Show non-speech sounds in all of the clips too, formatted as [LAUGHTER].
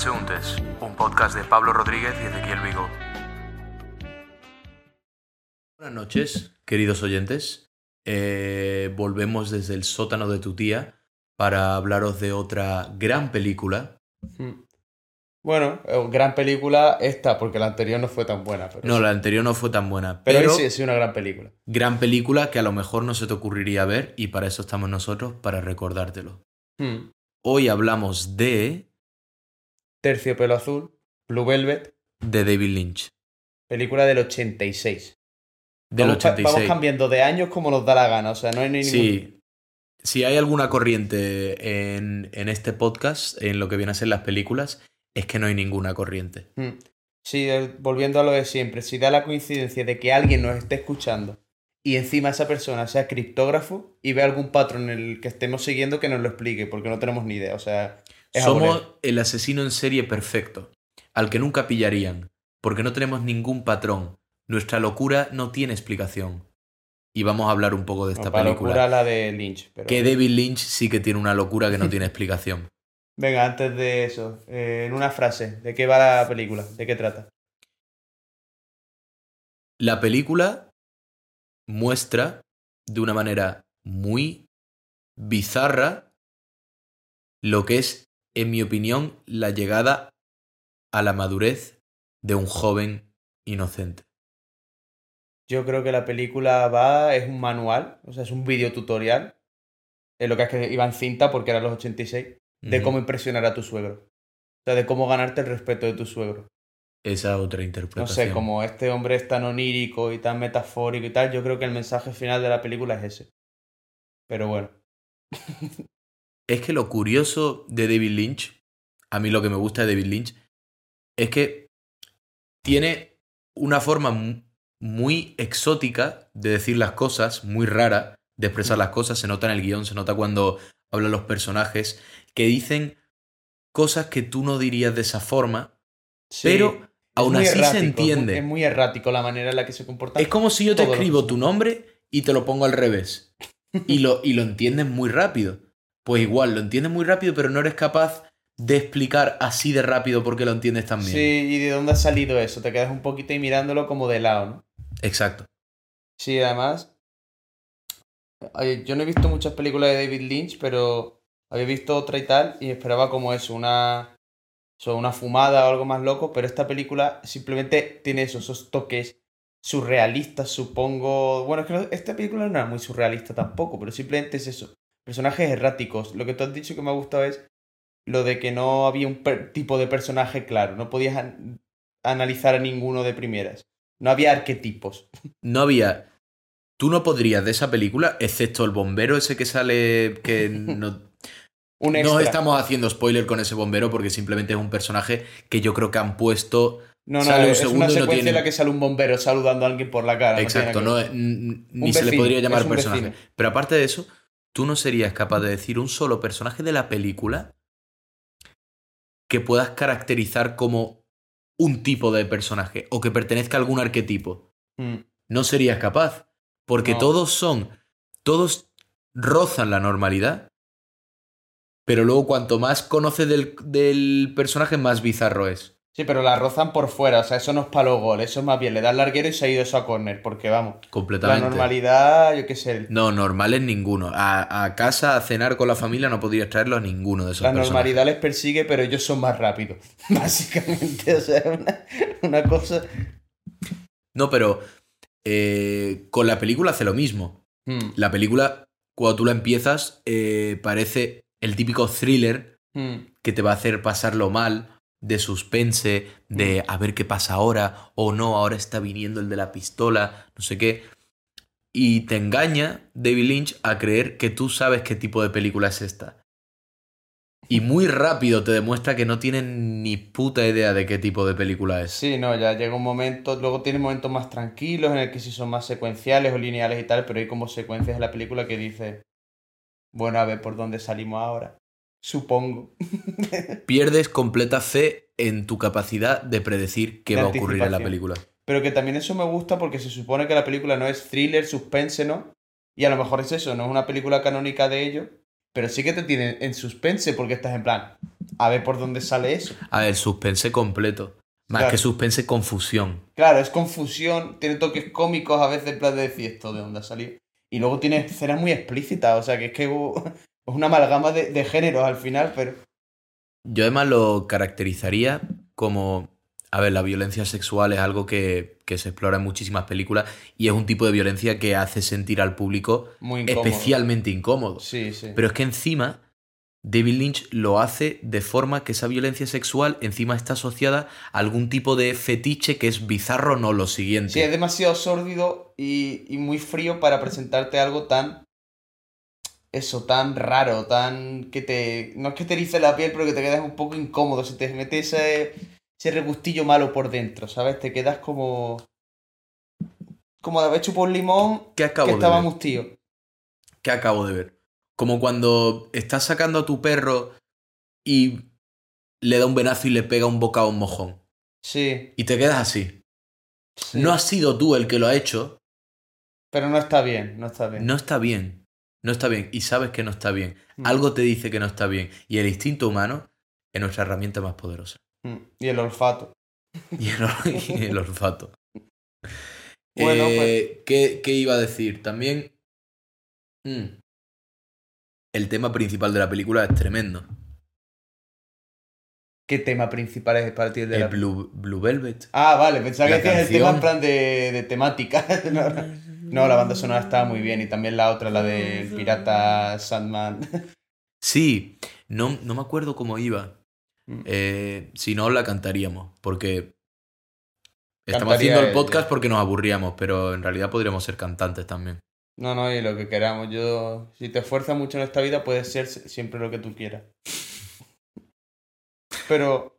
Transeúntes, un podcast de Pablo Rodríguez y Ezequiel Vigo. Buenas noches, queridos oyentes. Eh, volvemos desde el sótano de tu tía para hablaros de otra gran película. Hmm. Bueno, eh, gran película esta, porque la anterior no fue tan buena. Pero No, sí. la anterior no fue tan buena, Pero, pero, hoy sí, sí, una gran película. gran película que a lo mejor no se te ocurriría ver y para eso estamos nosotros, para recordártelo. Hmm. Hoy hablamos de, Terciopelo azul, Blue Velvet, de David Lynch, película del 86. del vamos, ca- 86. vamos cambiando de años como nos da la gana, o sea, no hay ningún... Sí. Si hay alguna corriente en, en este podcast, en lo que vienen a ser las películas, es que no hay ninguna corriente. Hmm. Sí, volviendo a lo de siempre, si da la coincidencia de que alguien nos esté escuchando y encima esa persona sea criptógrafo y ve algún patrón en el que estemos siguiendo que nos lo explique, porque no tenemos ni idea, o sea... es Somos el asesino en serie perfecto, al que nunca pillarían, porque no tenemos ningún patrón. Nuestra locura no tiene explicación. Y vamos a hablar un poco de esta No, para película. locura la de Lynch, pero... Que David Lynch sí que tiene una locura que no [LAUGHS] tiene explicación. Venga, antes de eso, eh, en una frase, ¿de qué va la película? ¿De qué trata? La película muestra de una manera muy bizarra lo que es, en mi opinión, la llegada a la madurez de un joven inocente. Yo creo que la película va, es un manual, o sea, es un video tutorial. Es lo que es que iba en cinta porque era los 86, de Ujú. cómo impresionar a tu suegro. O sea, de cómo ganarte el respeto de tu suegro. Esa otra No interpretación. sé, como este hombre es tan onírico y tan metafórico y tal, yo creo que el mensaje final de la película es ese. Pero bueno. [LAUGHS] Es que lo curioso de David Lynch, a mí lo que me gusta de David Lynch, es que tiene una forma mu- muy exótica de decir las cosas, muy rara de expresar las cosas, se nota en el guion, se nota cuando hablan los personajes, que dicen cosas que tú no dirías de esa forma, Sí, pero aún así se errático, es muy- entiende. Es muy errático la manera en la que se comporta. Es como si yo te escribo tu nombre y te lo pongo al revés. Y lo, y lo entiendes muy rápido. Pues igual, lo entiendes muy rápido, pero no eres capaz de explicar así de rápido por qué lo entiendes tan bien. Sí, ¿y de dónde ha salido eso? Te quedas un poquito ahí mirándolo como de lado, ¿no? Exacto. Sí, además. Yo no he visto muchas películas de David Lynch, pero había visto otra y tal, y esperaba como eso, una. una fumada o algo más loco, pero esta película simplemente tiene eso, esos toques surrealistas, supongo. Bueno, es que no- esta película no era muy surrealista tampoco, pero simplemente es eso. Personajes erráticos. Lo que tú has dicho que me ha gustado es lo de que no había un tipo de personaje claro, no podías an- analizar a ninguno de primeras. No había arquetipos. [LAUGHS] No había. Tú no podrías de esa película, excepto el bombero ese que sale. que [LAUGHS] no. Un No estamos haciendo spoiler con ese bombero porque simplemente es un personaje que yo creo que han puesto. No, no, Sale un es una no secuencia tiene- en la que sale un bombero saludando a alguien por la cara. Exacto, no no, ni Un se le podría llamar personaje. vecino. Pero aparte de eso, tú no serías capaz de decir un solo personaje de la película que puedas caracterizar como un tipo de personaje o que pertenezca a algún arquetipo. que- Mm. No serías capaz, porque No. todos son, todos rozan la normalidad, pero luego cuanto más conoces del, del personaje, más bizarro es. Sí, pero la rozan por fuera, o sea, eso no es palo gol, eso es más bien le da el larguero y se ha ido eso a córner, porque vamos, la Completamente. normalidad, yo qué sé, No, normales ninguno. A, a casa a cenar con la familia no podrías traerlo a ninguno de esos la personajes. normalidad les persigue, pero ellos son más rápidos, [LAUGHS] básicamente, o sea, una, una cosa... No, pero eh, con la película hace lo mismo. Mm, La película, cuando tú la empiezas, eh, parece el típico thriller mm. que te va a hacer pasarlo mal, de suspense, de a ver qué pasa ahora, o no, ahora está viniendo el de la pistola, no sé qué. Y te engaña David Lynch a creer que tú sabes qué tipo de película es esta. Y [LAUGHS] muy rápido te demuestra que no tienen ni puta idea de qué tipo de película es. Sí, no, ya llega un momento, luego tiene momentos más tranquilos en el que sí son más secuenciales o lineales y tal, pero hay como secuencias de la película que dice, bueno, a ver por dónde salimos ahora, supongo. Pierdes completa fe en tu capacidad de predecir qué De va a ocurrir en la película. Pero que también eso me gusta porque se supone que la película no es thriller, suspense, ¿no? Y a lo mejor es eso, no es una película canónica de ello, pero sí que te tiene en suspense porque estás en plan, a ver por dónde sale eso. A ver, suspense completo. Más Claro. que suspense, confusión. Claro, es confusión, tiene toques cómicos a veces en plan de decir esto de dónde ha salido. Y luego tiene escenas muy explícitas, o sea que es que una amalgama de, de géneros al final, pero... Yo además lo caracterizaría como... A ver, la violencia sexual es algo que, que se explora en muchísimas películas y es un tipo de violencia que hace sentir al público Muy incómodo. especialmente incómodo. Sí, sí. Pero es que encima David Lynch lo hace de forma que esa violencia sexual encima está asociada a algún tipo de fetiche que es bizarro, no lo siguiente. Sí, es demasiado sórdido y, y muy frío para presentarte algo tan. Eso, tan raro, tan. que te. No es que te erice la piel, pero que te quedas un poco incómodo. Se te mete ese, ese regustillo malo por dentro, ¿sabes? Te quedas como. como de haber chupado un limón ¿Qué acabo que estaba mustío. ¿Qué acabo de ver? Como cuando estás sacando a tu perro y le da un venazo y le pega un bocado a un mojón. Sí, Y te quedas así. sí. No has sido tú el que lo ha hecho. Pero no está bien, no está bien. No está bien. No está bien. Y sabes que no está bien. Mm. Algo te dice que no está bien. Y el instinto humano es nuestra herramienta más poderosa. Mm, Y el olfato. [LAUGHS] Y el, y el olfato. [LAUGHS] Bueno, Eh, ¿qué, qué iba a decir? También. mm, el tema principal de la película es tremendo. ¿Qué tema principal es para ti el de El la Blue, Blue Velvet. Ah, vale, pensaba que decías el tema en plan de, de temática. [LAUGHS] no, no. La banda sonora estaba muy bien. Y también la otra, la del pirata Sandman. [LAUGHS] Sí, no, no me acuerdo cómo iba. Mm. Eh, si no, la cantaríamos. Porque. Estamos Cantaría haciendo el podcast porque nos aburríamos, pero en realidad podríamos ser cantantes también. No, no, y lo que queramos. Yo, si te esfuerzas mucho en esta vida, puedes ser si- siempre lo que tú quieras. Pero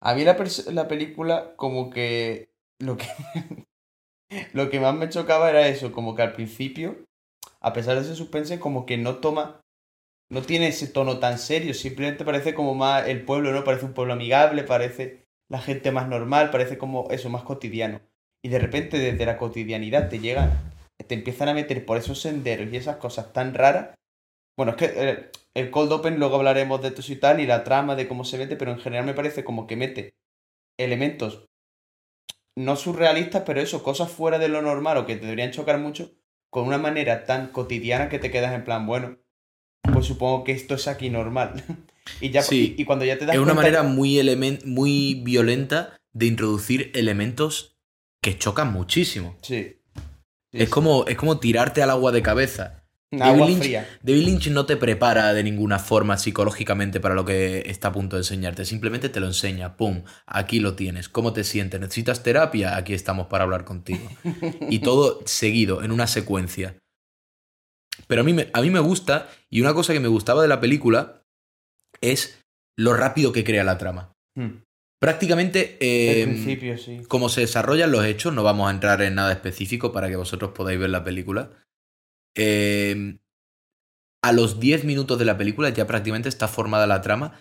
a mí la, la película, como que lo que [LAUGHS] lo que más me chocaba era eso, como que al principio, a pesar de ese suspense, como que no toma, no tiene ese tono tan serio, simplemente parece como más el pueblo, ¿no? Parece un pueblo amigable, parece la gente más normal, parece como eso, más cotidiano. Y de repente desde la cotidianidad te llegan, te empiezan a meter por esos senderos y esas cosas tan raras. Bueno, es que eh, el Cold Open luego hablaremos de esto y tal y la trama de cómo se mete, pero en general me parece como que mete elementos no surrealistas, pero eso, cosas fuera de lo normal o que te deberían chocar mucho, con una manera tan cotidiana que te quedas en plan, bueno, pues supongo que esto es aquí normal. [LAUGHS] y ya Sí. y, y cuando ya te das Es una cuenta- manera muy, muy violenta de introducir elementos que chocan muchísimo. Sí. Sí, Es sí. como, es como tirarte al agua de cabeza. Agua David Lynch- fría. David Lynch no te prepara de ninguna forma psicológicamente para lo que está a punto de enseñarte. Simplemente te lo enseña. ¡Pum! Aquí lo tienes. ¿Cómo te sientes? ¿Necesitas terapia? Aquí estamos para hablar contigo. Y [LAUGHS] todo seguido, en una secuencia. Pero a mí, me, a mí me gusta, y una cosa que me gustaba de la película es lo rápido que crea la trama. Hmm. Prácticamente, eh, principio, sí. como se desarrollan los hechos, no vamos a entrar en nada específico para que vosotros podáis ver la película. Eh, a los 10 minutos de la película ya prácticamente está formada la trama.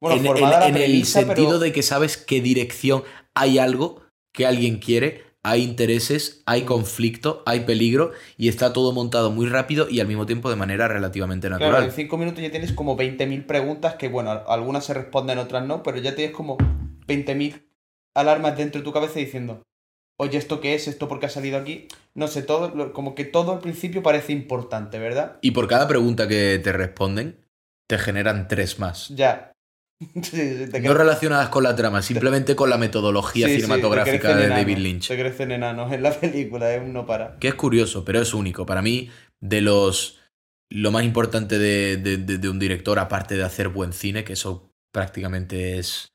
Bueno, en formada en- la en el sentido pero... de que sabes qué dirección hay algo que alguien quiere, hay intereses, hay conflicto, hay peligro y está todo montado muy rápido y al mismo tiempo de manera relativamente natural. Claro, en cinco minutos ya tienes como 20.000 preguntas que, bueno, algunas se responden, otras no, pero ya tienes como 20.000 alarmas dentro de tu cabeza diciendo, oye, ¿esto qué es? ¿Esto por qué ha salido aquí? No sé, todo, como que todo al principio parece importante, ¿verdad? Y por cada pregunta que te responden, te generan tres más. Ya. [LAUGHS] Sí, sí, te No relacionadas con la trama, simplemente con la metodología sí, cinematográfica de David Lynch. Te crecen enanos en la película, es un no para. Que es curioso, pero es único. Para mí, de los. Lo más importante de, de- de- de un director, aparte de hacer buen cine, que eso prácticamente es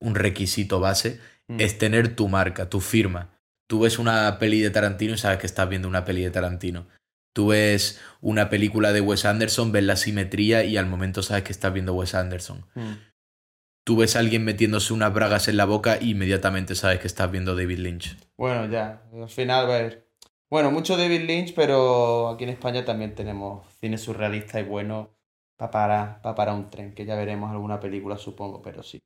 un requisito base, Mm. es tener tu marca, tu firma. Tú ves una peli de Tarantino y sabes que estás viendo una peli de Tarantino. Tú ves una película de Wes Anderson, ves la simetría y al momento sabes que estás viendo Wes Anderson. Mm. Tú ves a alguien metiéndose unas bragas en la boca y inmediatamente sabes que estás viendo David Lynch. Bueno, ya, al final, a ver. Bueno, mucho David Lynch, pero aquí en España también tenemos cine surrealista y bueno para para, pa para un tren, que ya veremos alguna película, supongo, pero sí.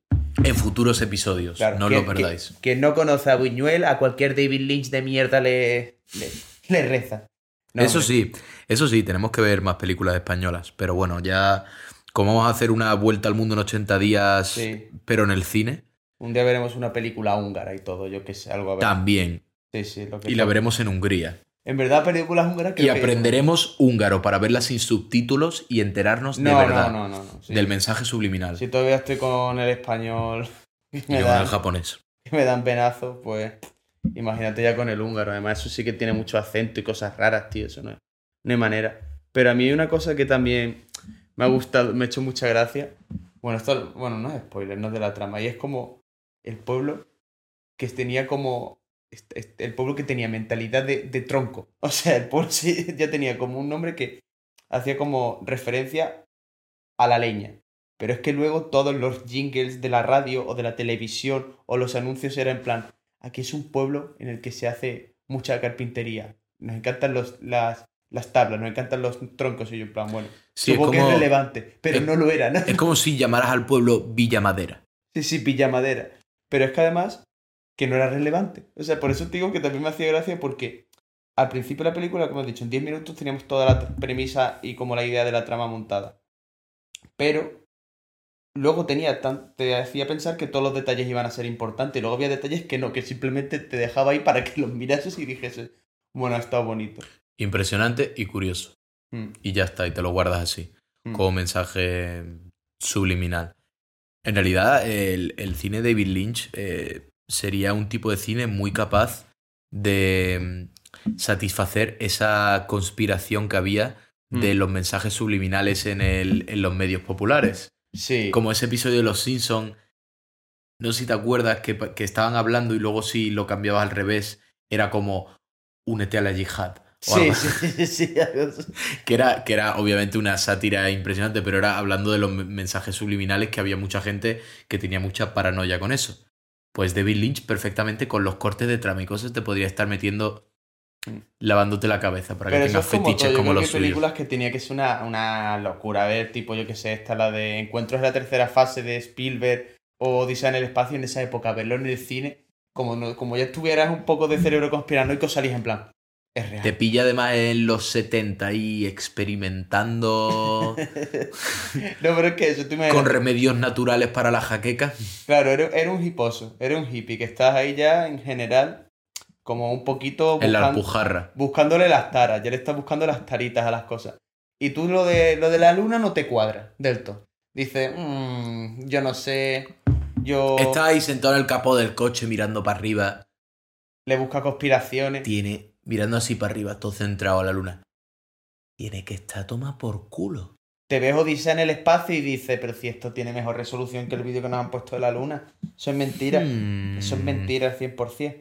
En futuros episodios, Claro, no os lo perdáis. Que, quien no conoce a Buñuel, a cualquier David Lynch de mierda le, le, le reza. No, eso hombre. sí, eso sí, tenemos que ver más películas españolas. Pero bueno, ya como vamos a hacer una vuelta al mundo en 80 días, Sí. pero en el cine, Un día veremos una película húngara y todo, yo que sé, algo a ver. también. Sí, sí, lo que Y la veremos en Hungría. En verdad, películas húngaras Y que- aprenderemos húngaro para verla sin subtítulos y enterarnos de No, verdad no, no, sí. del mensaje subliminal. Si todavía estoy con el español [LAUGHS] y y me, yo con dan, el japonés. y me dan penazos, pues imagínate ya con el húngaro. Además, eso sí que tiene mucho acento y cosas raras, tío. Eso no, es- no hay manera. Pero a mí hay una cosa que también me ha gustado, me ha hecho mucha gracia. Bueno, esto bueno, no es spoiler, no es de la trama. Y es como el pueblo que tenía como. El pueblo que tenía mentalidad de, de tronco. [LAUGHS] O sea, el pueblo sí ya tenía como un nombre que hacía como referencia a la leña. Pero es que luego todos los jingles de la radio o de la televisión o los anuncios eran en plan, aquí es un pueblo en el que se hace mucha carpintería. Nos encantan los, las, las tablas, nos encantan los troncos y yo en plan, bueno, Sí, es supongo que es como, relevante, pero es- no lo era, ¿no? es como si llamaras al pueblo Villa Madera. Sí, sí, pilla madera. Pero es que además que no era relevante. O sea, por eso te digo que también me hacía gracia porque al principio de la película, como he dicho, en 10 minutos teníamos toda la premisa y como la idea de la trama montada. Pero luego tenía tan, te hacía pensar que todos los detalles iban a ser importantes y luego había detalles que no, que simplemente te dejaba ahí para que los mirases y dijese, bueno, ha estado bonito. Impresionante y curioso. Mm, Y ya está, y te lo guardas así, mm. como mensaje subliminal. En realidad, el, el cine de David Lynch eh, sería un tipo de cine muy capaz de mm, satisfacer esa conspiración que había de Mm. los mensajes subliminales en, el, en los medios populares. Sí. Como ese episodio de Los Simpsons, no sé si te acuerdas que, que estaban hablando y luego si lo cambiabas al revés, era como únete a la yihad. Sí, sí, [LAUGHS] sí, que era, que era obviamente una sátira impresionante, pero era hablando de los me- mensajes subliminales que había mucha gente que tenía mucha paranoia con eso. Pues David Lynch perfectamente con los cortes de trama y cosas te podría estar metiendo lavándote la cabeza para Pero que tengas como fetiches todo. Yo como creo los que suyos. películas que tenía que ser una, una locura. A ver, tipo, yo que sé, esta la de Encuentros en la tercera fase de Spielberg o Odisea en el espacio en esa época, verlo en el cine, como, no, como ya estuvieras un poco de cerebro conspiranoico, salís en plan, es real. Te pilla además en los 70 y experimentando [LAUGHS] no, pero es que eso, tú imaginas- con remedios naturales para la jaqueca. Claro, era, era un hiposo, era un hippie, que estás ahí ya en general como un poquito En la alpujarra. buscándole las taras, ya le estás buscando las taritas a las cosas. Y tú lo de, lo de la luna no te cuadra del todo. Dices, "Mm, yo no sé, yo Está ahí sentado en el capó del coche mirando para arriba. le busca conspiraciones. Tiene, mirando así para arriba, todo centrado a la luna. Tiene que estar toma por culo. Te ves Odisea en el espacio y dices, pero si esto tiene mejor resolución que el vídeo que nos han puesto de la luna. Eso es mentira. Hmm, Eso es mentira al 100%.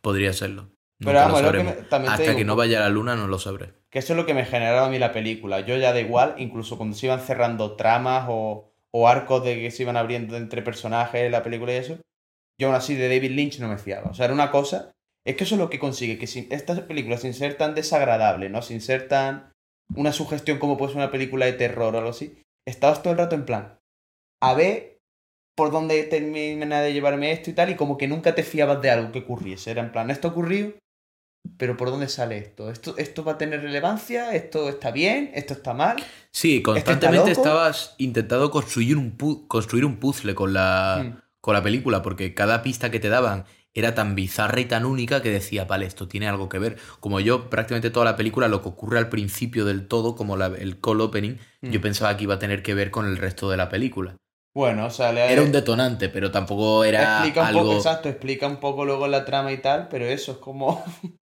Podría serlo. Pero vamos, lo lo que me- también Hasta digo que no vaya a la luna no lo sabré. Que eso es lo que me generaba a mí la película. Yo ya da igual, incluso cuando se iban cerrando tramas o, o arcos de que se iban abriendo entre personajes la película y eso, yo aún así de David Lynch no me fiaba. O sea, era una cosa. Es que eso es lo que consigue, que sin, esta película, sin ser tan desagradable, ¿no? Sin ser tan. una sugestión como puede ser una película de terror o algo así, estabas todo el rato en plan. A ver por dónde termina de llevarme esto y tal, y como que nunca te fiabas de algo que ocurriese. Era en plan, esto ocurrió, pero ¿por dónde sale esto? ¿Esto, esto va a tener relevancia? ¿Esto está bien? ¿Esto está mal? Sí, constantemente estabas intentando construir un, pu- construir un puzzle con la, Mm. con la película, porque cada pista que te daban era tan bizarra y tan única que decía, vale, esto tiene algo que ver. Como yo, prácticamente toda la película, lo que ocurre al principio del todo, como la- el cold opening, Mm. yo pensaba que iba a tener que ver con el resto de la película. Bueno, o sea, le Era un detonante, pero tampoco era explica un algo... poco, exacto, explica un poco luego la trama y tal, pero eso es como. [LAUGHS]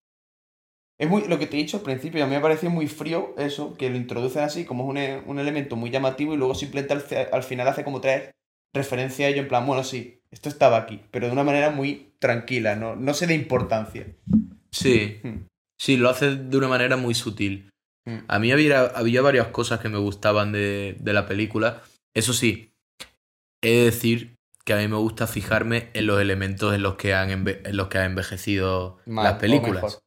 es muy. Lo que te he dicho al principio, a mí me pareció muy frío eso, que lo introducen así, como es un, un elemento muy llamativo y luego simplemente al, al final hace como tres referencia a ello en plan, bueno, sí, esto estaba aquí, pero de una manera muy tranquila, no, no se de importancia. Sí, Hmm. sí, lo hace de una manera muy sutil. Hmm. A mí había, había varias cosas que me gustaban de, de la película. Eso sí, he de decir que a mí me gusta fijarme en los elementos en los que han, enve- en los que han envejecido Mal, las películas.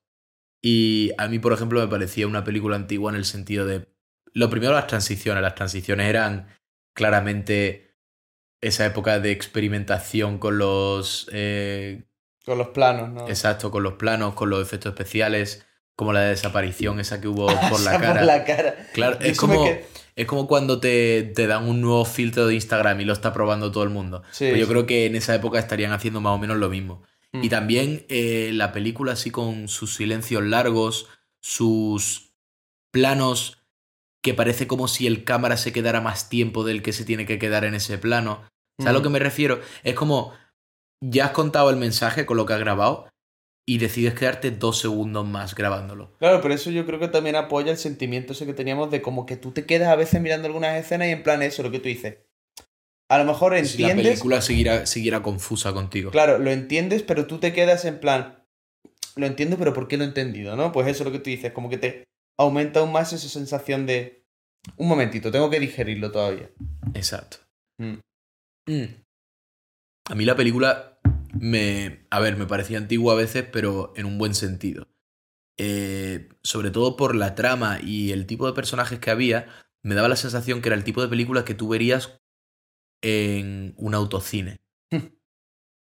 Y a mí, por ejemplo, me parecía una película antigua en el sentido de... Lo primero, las transiciones. Las transiciones eran claramente esa época de experimentación con los... eh, Con los planos, ¿no? Exacto, con los planos, con los efectos especiales, Como la desaparición esa que hubo [LAUGHS] por la cara. Por la cara. Claro, es como, es como cuando te, te dan un nuevo filtro de Instagram y lo está probando todo el mundo. Sí, Pues yo sí. creo que en esa época estarían haciendo más o menos lo mismo. Mm. Y también eh, la película así con sus silencios largos, sus planos que parece como si el cámara se quedara más tiempo del que se tiene que quedar en ese plano. ¿Sabes a lo Mm. que me refiero? Es como, ya has contado el mensaje con lo que has grabado y decides quedarte dos segundos más grabándolo. Claro, pero eso yo creo que también apoya el sentimiento ese que teníamos de como que tú te quedas a veces mirando algunas escenas y en plan eso, lo que tú dices. A lo mejor Si la entiendes, película siguiera, siguiera confusa contigo. claro, lo entiendes, pero tú te quedas en plan, lo entiendo, pero ¿por qué lo he entendido? ¿No? Pues eso es lo que tú dices, como que te aumenta aún más esa sensación de, un momentito, tengo que digerirlo todavía. Exacto. Mm. Mm. A mí la película me. A ver, me parecía antigua a veces, pero en un buen sentido. Eh, sobre todo por la trama y el tipo de personajes que había, me daba la sensación que era el tipo de película que tú verías en un autocine. [LAUGHS]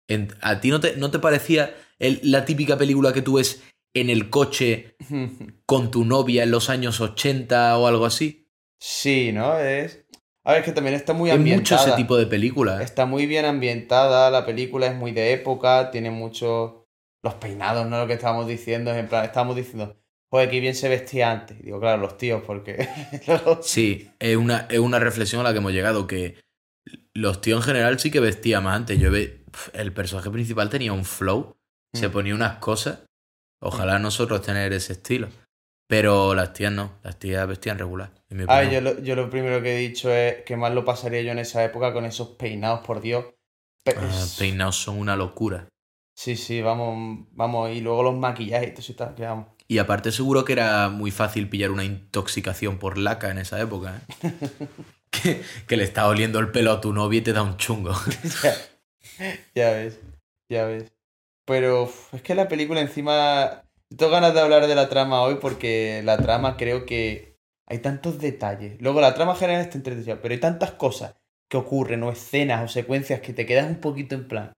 En- ¿A ti no te, no te parecía el- la típica película que tú ves en el coche [LAUGHS] con tu novia en los años 80 o algo así? Sí, ¿no? Es... A ver, es que también está muy Es mucho ambientada. ese tipo de película. ¿eh? Está muy bien ambientada, la película es muy de época, tiene muchos... Los peinados, ¿no? Lo que estábamos diciendo, es en plan, estábamos diciendo, joder, qué bien se vestía antes. Y digo, claro, los tíos, porque... [LAUGHS] Sí, es una, es una reflexión a la que hemos llegado, que los tíos en general sí que vestían más antes. Yo ve, el personaje principal tenía un flow, se Mm. ponía unas cosas. Ojalá nosotros tener ese estilo. Pero las tías no, las tías vestían regular. Ah, yo lo, yo lo primero que he dicho es que más lo pasaría yo en esa época con esos peinados, por Dios. Pe- Ah, peinados son una locura. Sí, sí, vamos, vamos, y luego los maquillajes y todo eso y tal, que vamos. Y aparte seguro que era muy fácil pillar una intoxicación por laca en esa época. ¿eh? [LAUGHS] que, que le está oliendo el pelo a tu novia y te da un chungo. [LAUGHS] ya, ya ves, ya ves. Pero es que la película encima... Tengo ganas de hablar de la trama hoy porque la trama creo que hay tantos detalles. Luego la trama general está entretenida, pero hay tantas cosas que ocurren o escenas o secuencias que te quedas un poquito en plan.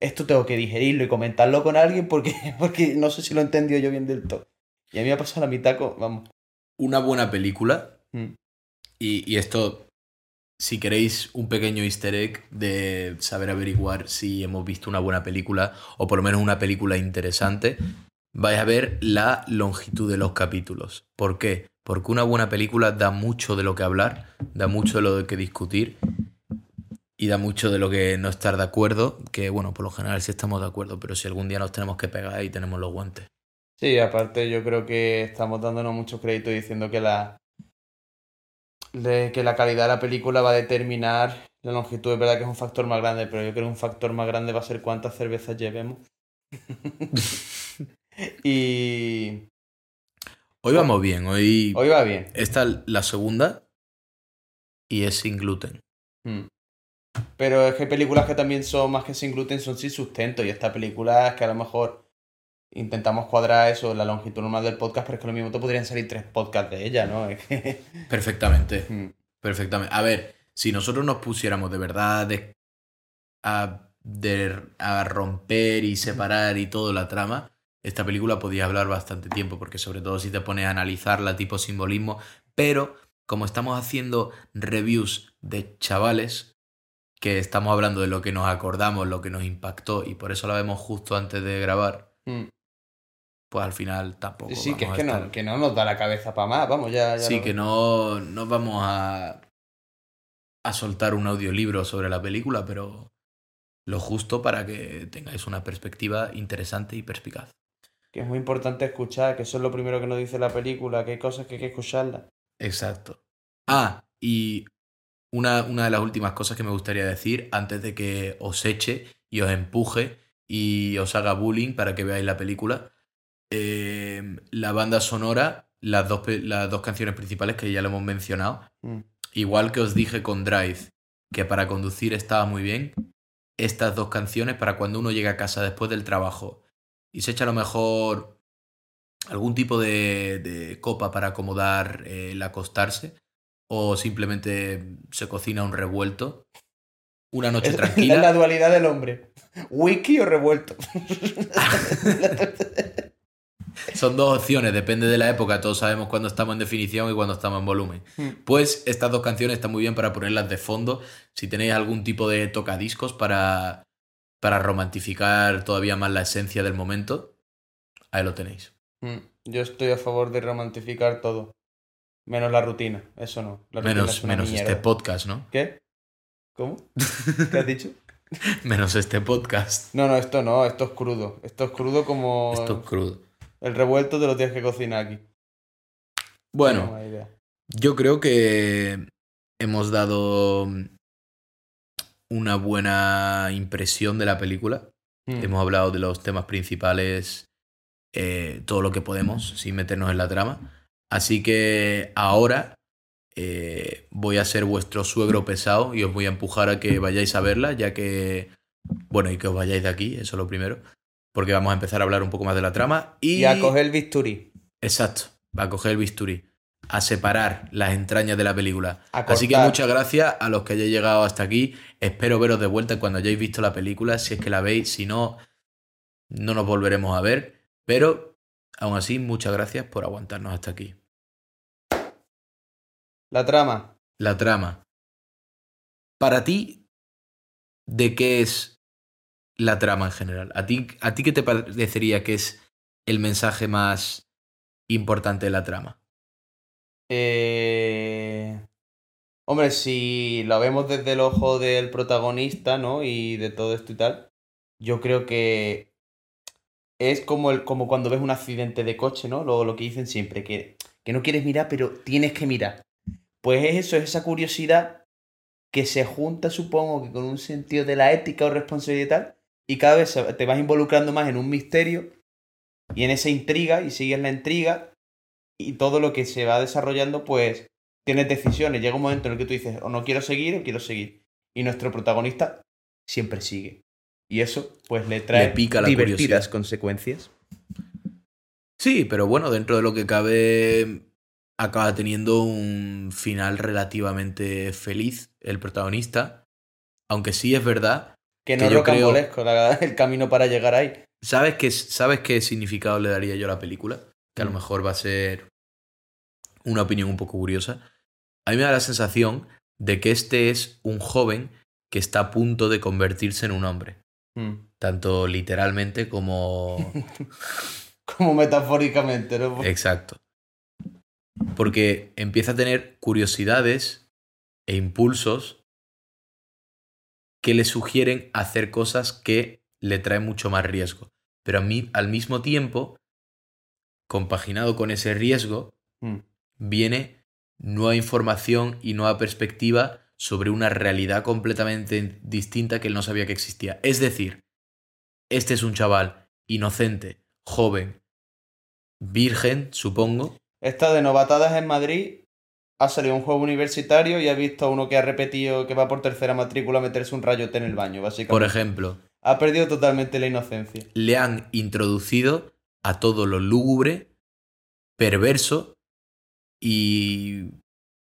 Esto tengo que digerirlo y comentarlo con alguien porque, [LAUGHS] porque no sé si lo he entendido yo bien del todo. Y a mí me ha pasado la mitad con... Vamos. Una buena película Mm. Y, y esto, si queréis un pequeño easter egg de saber averiguar si hemos visto una buena película o por lo menos una película interesante, vais a ver la longitud de los capítulos. ¿Por qué? Porque una buena película da mucho de lo que hablar, da mucho de lo que discutir y da mucho de lo que no estar de acuerdo, que bueno, por lo general sí estamos de acuerdo, pero si algún día nos tenemos que pegar y tenemos los guantes. Sí, aparte yo creo que estamos dándonos mucho crédito diciendo que la, de que la calidad de la película va a determinar la longitud. Es verdad que es un factor más grande, pero yo creo que un factor más grande va a ser cuántas cervezas llevemos. [LAUGHS] y Hoy vamos bien, hoy, hoy va bien. esta es la segunda y es sin gluten. Mm. Pero es que hay películas que también son más que sin gluten, son sin sustento. Y esta película es que a lo mejor intentamos cuadrar eso, la longitud normal del podcast, pero es que lo mismo te podrían salir tres podcasts de ella, ¿no? [LAUGHS] Es que... Perfectamente. Mm. Perfectamente. A ver, si nosotros nos pusiéramos de verdad de- a, de- a romper y separar y todo la trama, esta película podía hablar bastante tiempo, porque sobre todo si te pones a analizarla tipo simbolismo, pero como estamos haciendo reviews de chavales, que estamos hablando de lo que nos acordamos, lo que nos impactó, y por eso la vemos justo antes de grabar, Mm. pues al final tampoco. Sí, que es vamos que a no, estar- que no nos da la cabeza para más, vamos, ya. ya Sí, lo- que no, no vamos a, a soltar un audiolibro sobre la película, pero lo justo para que tengáis una perspectiva interesante y perspicaz. Que es muy importante escuchar, que eso es lo primero que nos dice la película, que hay cosas que hay que escucharlas. Exacto. Ah, y una, una de las últimas cosas que me gustaría decir antes de que os eche y os empuje y os haga bullying para que veáis la película. eh, la banda sonora, las dos, las dos canciones principales que ya lo hemos mencionado, Mm. Igual que os dije con Drive, que para conducir estaba muy bien, estas dos canciones para cuando uno llega a casa después del trabajo y se echa a lo mejor algún tipo de, de copa para acomodar eh, el acostarse o simplemente se cocina un revuelto. Una noche Es tranquila. la dualidad del hombre. Wiki o revuelto. [LAUGHS] Son dos opciones, depende de la época. Todos sabemos cuándo estamos en definición y cuándo estamos en volumen. Hmm. Pues estas dos canciones están muy bien para ponerlas de fondo. Si tenéis algún tipo de tocadiscos para, para romantificar todavía más la esencia del momento, ahí lo tenéis. Mm, Yo estoy a favor de romantificar todo. Menos la rutina, eso no. La rutina Menos, es menos este podcast, ¿no? ¿Qué? ¿Cómo? ¿Qué has dicho? [LAUGHS] Menos este podcast. No, no, esto no, esto es crudo. Esto es crudo como Esto es crudo. el revuelto te lo tienes que cocinar aquí. Bueno, No. Yo creo que hemos dado una buena impresión de la película. Mm. Hemos hablado de los temas principales, eh, todo lo que podemos, sin meternos en la trama. Así que ahora eh, voy a ser vuestro suegro pesado y os voy a empujar a que vayáis a verla, ya que, bueno, y que os vayáis de aquí, eso es lo primero, porque vamos a empezar a hablar un poco más de la trama. Y, Y a coger el bisturí. Exacto, va a coger el bisturí, a separar las entrañas de la película. Así que muchas gracias a los que hayáis llegado hasta aquí. Espero veros de vuelta cuando hayáis visto la película, si es que la veis, si no, no nos volveremos a ver. Pero, aún así, muchas gracias por aguantarnos hasta aquí. La trama. La trama. Para ti, ¿de qué es la trama en general? ¿A ti, ¿A ti qué te parecería que es el mensaje más importante de la trama? Eh... Hombre, si lo vemos desde el ojo del protagonista, ¿no? Y de todo esto y tal, yo creo que es como, el, como cuando ves un accidente de coche, ¿no? Lo, lo que dicen siempre, que, que no quieres mirar, pero tienes que mirar. Pues es eso, es esa curiosidad que se junta, supongo, que con un sentido de la ética o responsabilidad y tal, y cada vez te vas involucrando más en un misterio y en esa intriga, y sigues la intriga, y todo lo que se va desarrollando, pues tienes decisiones. Llega un momento en el que tú dices, o no quiero seguir o quiero seguir. Y nuestro protagonista siempre sigue. Y eso, pues le trae Le pica la divertidas curiosidad. consecuencias. Sí, pero bueno, dentro de lo que cabe, acaba teniendo un final relativamente feliz el protagonista. Aunque sí es verdad. Que Que no yo rocambolesco la- el camino para llegar ahí. ¿Sabes qué, ¿Sabes qué significado le daría yo a la película? Que a lo Mm. mejor va a ser una opinión un poco curiosa. A mí me da la sensación de que este es un joven que está a punto de convertirse en un hombre. Mm. Tanto literalmente como [LAUGHS] Como metafóricamente, ¿no? Exacto. Porque empieza a tener curiosidades e impulsos que le sugieren hacer cosas que le traen mucho más riesgo. Pero a mí, al mismo tiempo, compaginado con ese riesgo, Mm. viene nueva información y nueva perspectiva sobre una realidad completamente distinta que él no sabía que existía. Es decir, este es un chaval inocente, joven, virgen, supongo, Esta de novatadas en Madrid ha salido un juego universitario y ha visto a uno que ha repetido que va por tercera matrícula a meterse un rayote en el baño, básicamente. por ejemplo, Ha perdido totalmente la inocencia. le han introducido a todo lo lúgubre, perverso y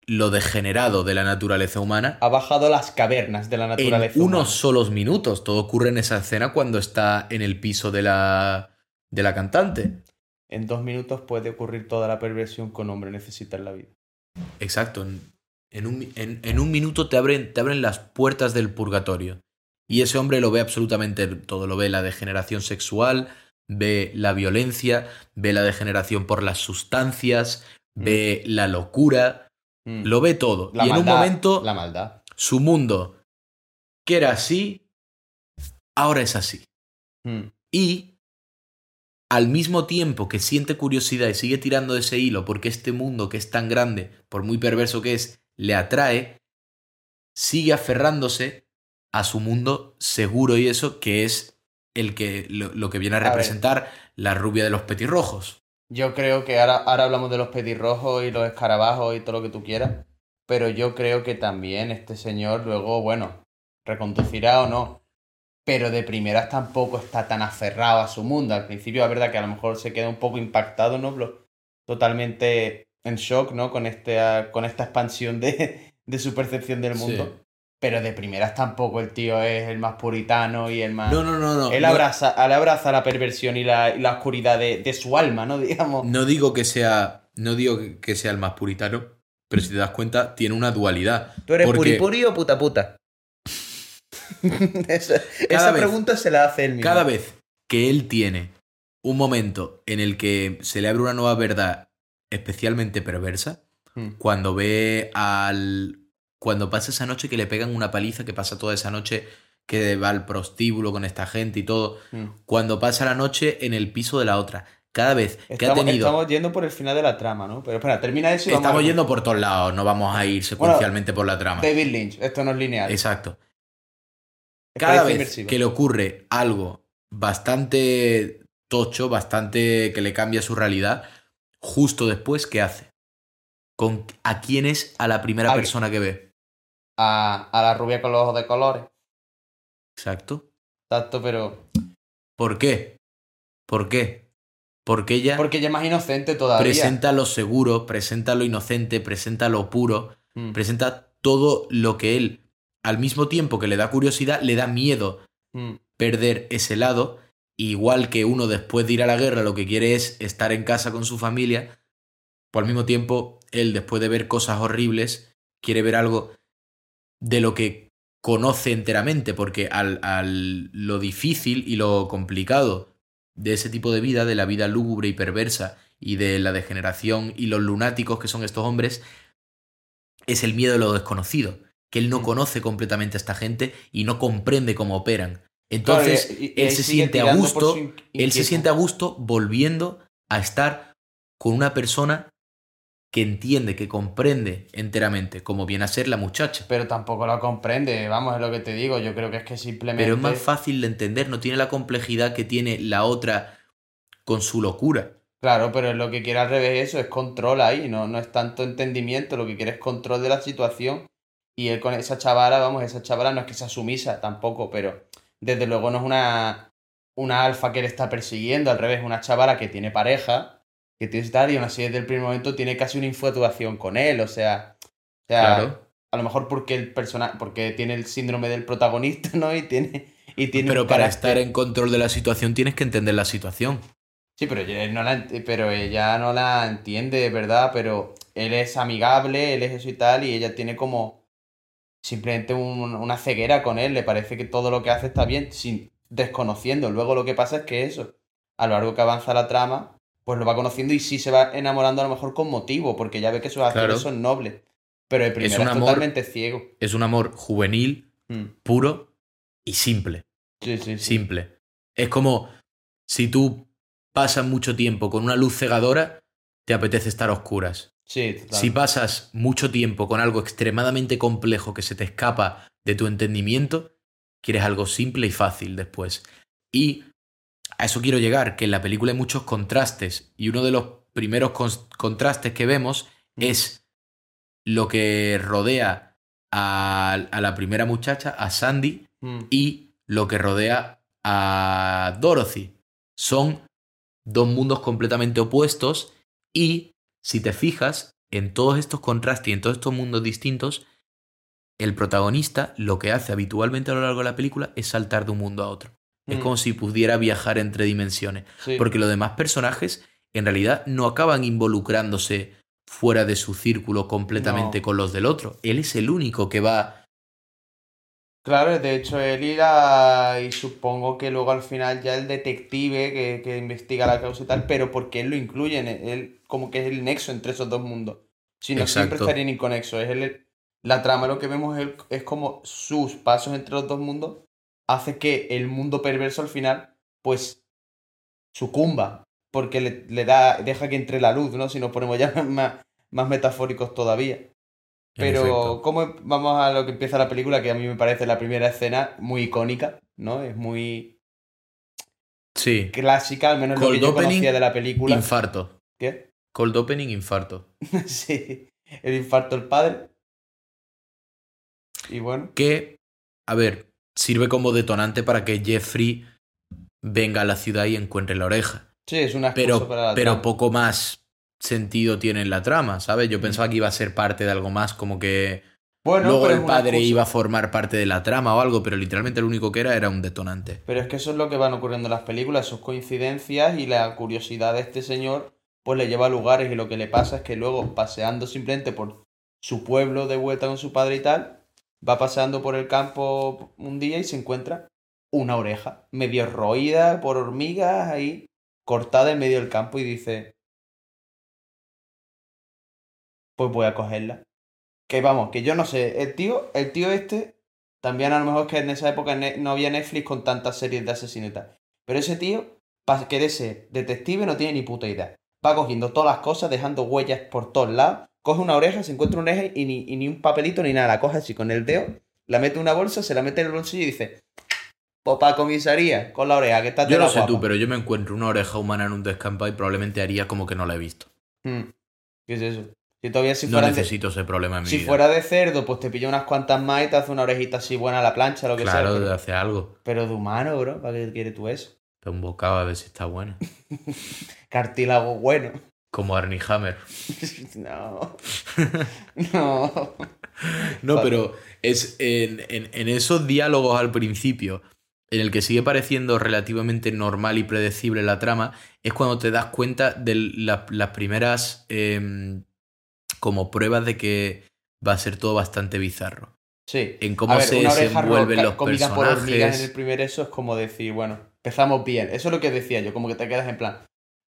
lo degenerado de la naturaleza humana Ha bajado las cavernas de la en naturaleza. unos humana. solos minutos. Todo ocurre en esa escena cuando está en el piso de la, de la cantante. En dos minutos puede ocurrir toda la perversión que un hombre necesita en la vida. Exacto. En, en un, en- en un minuto te abren, te abren las puertas del purgatorio. Y ese hombre lo ve absolutamente todo. Lo ve la degeneración sexual, ve la violencia, ve la degeneración por las sustancias, ve la locura, Mm. lo ve todo. La y en un momento La maldad. su mundo, que era así, ahora es así. Mm. Y al mismo tiempo que siente curiosidad y sigue tirando de ese hilo porque este mundo que es tan grande, por muy perverso que es, le atrae, sigue aferrándose a su mundo seguro y eso que es el que lo, lo que viene a representar la rubia de los petirrojos. Yo creo que ahora, ahora hablamos de los petirrojos y los escarabajos y todo lo que tú quieras. Pero yo creo que también este señor luego, bueno, reconducirá o no. Pero de primeras tampoco está tan aferrado a su mundo. Al principio es verdad que a lo mejor se queda un poco impactado, ¿no? Totalmente en shock, ¿no? Con, este, con esta expansión de, de su percepción del mundo. Pero de primeras tampoco el tío es el más puritano y el más. No, no, no, no. él no- abraza, él abraza la perversión y la, y la oscuridad de, de su alma, ¿no? [LAUGHS] Digamos. No digo que sea. No digo que- sea el más puritano, pero si te das cuenta, tiene una dualidad. ¿Tú eres porque- puri puri o puta puta? [LAUGHS] esa Cada esa vez- pregunta se la hace él mismo. Cada vez que él tiene un momento en el que se le abre una nueva verdad especialmente perversa, Mm. cuando ve al. Cuando pasa esa noche que le pegan una paliza, que pasa toda esa noche que va al prostíbulo con esta gente y todo. Mm. Cuando pasa la noche en el piso de la otra. Cada vez que Estamos, ha tenido. estamos yendo por el final de la trama, ¿no? Pero espera, termina eso y vamos Estamos a- yendo por todos lados, no vamos a ir secuencialmente por la trama. David Lynch, esto no es lineal. Exacto. Cada vez que le ocurre algo bastante tocho, bastante que le cambia su realidad, justo después, ¿qué hace? Con, ¿A quién es a la primera A- persona que ve? A, a la rubia con los ojos de colores. Exacto. Exacto, pero. ¿Por qué? ¿Por qué? Porque ella Porque ella es más inocente todavía. presenta lo seguro, presenta lo inocente, presenta lo puro, Mm, presenta todo lo que él, al mismo tiempo que le da curiosidad, le da miedo mm. perder ese lado, igual que uno después de ir a la guerra lo que quiere es estar en casa con su familia, pues al mismo tiempo él después de ver cosas horribles quiere ver algo de lo que conoce enteramente, porque al, al lo difícil y lo complicado de ese tipo de vida, de la vida lúgubre y perversa y de la degeneración y los lunáticos que son estos hombres, es el miedo de lo desconocido, que él no Mm. conoce completamente a esta gente y no comprende cómo operan. Entonces, y- y- y él se siente a gusto, él se siente a gusto volviendo a estar con una persona que entiende, que comprende enteramente, como viene a ser la muchacha. Pero tampoco lo comprende, vamos, es lo que te digo. Yo creo que es que simplemente. Pero es más fácil de entender, no tiene la complejidad que tiene la otra con su locura. Claro, pero es lo que quiere al revés eso, es control ahí, no, no es tanto entendimiento, lo que quiere es control de la situación. Y él con esa chavala, vamos, esa chavala no es que sea sumisa tampoco, pero desde luego no es una, una alfa que le está persiguiendo, al revés, una chavala que tiene pareja, que tiene tal, y aún así desde el primer momento tiene casi una infatuación con él, o sea, o sea, Claro. a lo mejor porque el personaje, porque tiene el síndrome del protagonista, [LAUGHS] ¿no? Y tiene, y tiene Pero para estar en control de la situación tienes que entender la situación. Sí, pero ella no la, pero ella no la entiende, ¿verdad? Pero él es amigable, él es eso y tal, y ella tiene como simplemente un- una ceguera con él, le parece que todo lo que hace está bien, sin desconociendo. Luego lo que pasa es que eso, a lo largo que avanza la trama, pues lo va conociendo y sí se va enamorando a lo mejor con motivo, porque ya ve que sus acciones Claro. son nobles. Pero de primera es, un amor- totalmente ciego. Es un amor juvenil, Mm. puro y simple. Sí, sí, sí. Simple. Es como si tú pasas mucho tiempo con una luz cegadora, te apetece estar a oscuras. Sí, total. Si pasas mucho tiempo con algo extremadamente complejo que se te escapa de tu entendimiento, quieres algo simple y fácil después. Y a eso quiero llegar, que en la película hay muchos contrastes y uno de los primeros contrastes que vemos Mm. es lo que rodea a, a la primera muchacha, a Sandy, Mm. y lo que rodea a Dorothy. Son dos mundos completamente opuestos y si te fijas en todos estos contrastes y en todos estos mundos distintos, el protagonista lo que hace habitualmente a lo largo de la película es saltar de un mundo a otro. Es Mm. como si pudiera viajar entre dimensiones. Sí. Porque los demás personajes en realidad no acaban involucrándose fuera de su círculo completamente No. con los del otro. Él es el único que va Claro, de hecho él irá y supongo que luego al final ya el detective que, que investiga la causa y tal, pero porque él lo incluye, en él, él como que es el nexo entre esos dos mundos. Si no, siempre estarían inconexos. Es el, la trama, lo que vemos es, es como sus pasos entre los dos mundos hace que el mundo perverso al final, pues, sucumba, porque le, le da, deja que entre la luz, ¿no? Si nos ponemos ya [LAUGHS] más, más metafóricos todavía. Pero. ¿cómo vamos a lo que empieza la película? Que a mí me parece la primera escena muy icónica, ¿no? Es muy Sí. clásica, al menos lo que yo opening, conocía de la película. Infarto. ¿Qué? Cold opening, infarto. [LAUGHS] sí, el infarto del padre. Y bueno, Que, a ver, sirve como detonante para que Jeffrey venga a la ciudad y encuentre la oreja. sí, es una Pero, para la pero trama. poco más sentido tiene en la trama, ¿sabes? Yo pensaba que iba a ser parte de algo más, como que Bueno, Luego el padre iba a formar parte de la trama o algo, pero literalmente lo único que era era un detonante. Pero es que eso es lo que van ocurriendo en las películas, sus coincidencias y la curiosidad de este señor pues le lleva a lugares y lo que le pasa es que luego paseando simplemente por su pueblo de vuelta con su padre y tal, va paseando por el campo un día y se encuentra una oreja medio roída por hormigas ahí cortada en medio del campo y dice pues voy a cogerla. Que vamos, que yo no sé, el tío, el tío este también a lo mejor es que en esa época no había Netflix con tantas series de asesinatos. Pero ese tío, para que de ese detective, no tiene ni puta idea. Va cogiendo todas las cosas, dejando huellas por todos lados. Coge una oreja, se encuentra una oreja y ni, y ni un papelito ni nada. La coge así con el dedo, la mete en una bolsa, se la mete en el bolsillo y dice: Pues para comisaría, con la oreja, que está Yo no sé tú, guapa". pero yo me encuentro una oreja humana en un descampado y probablemente haría como que no la he visto. Hmm. ¿Qué es eso? Si todavía si No fuera, de, necesito ese problema en mi si vida. fuera de cerdo, pues te pilla unas cuantas más y te hace una orejita así buena a la plancha, lo que claro, sea. de Pero, hacer algo. pero de humano, bro, ¿para qué quieres tú eso? Un bocado a ver si está bueno. [LAUGHS] Cartílago bueno. Como Arnie Hammer. [LAUGHS] [LAUGHS] No. No. No, pero es en, en- en esos diálogos al principio, en el que sigue pareciendo relativamente normal y predecible la trama, es cuando te das cuenta de la- las primeras em, como pruebas de que va a ser todo bastante bizarro. Sí. En cómo A ver, se desenvuelven los comida por hormigas en el personajes. primer eso es como decir, bueno, empezamos bien. Eso es lo que decía yo, como que te quedas en plan.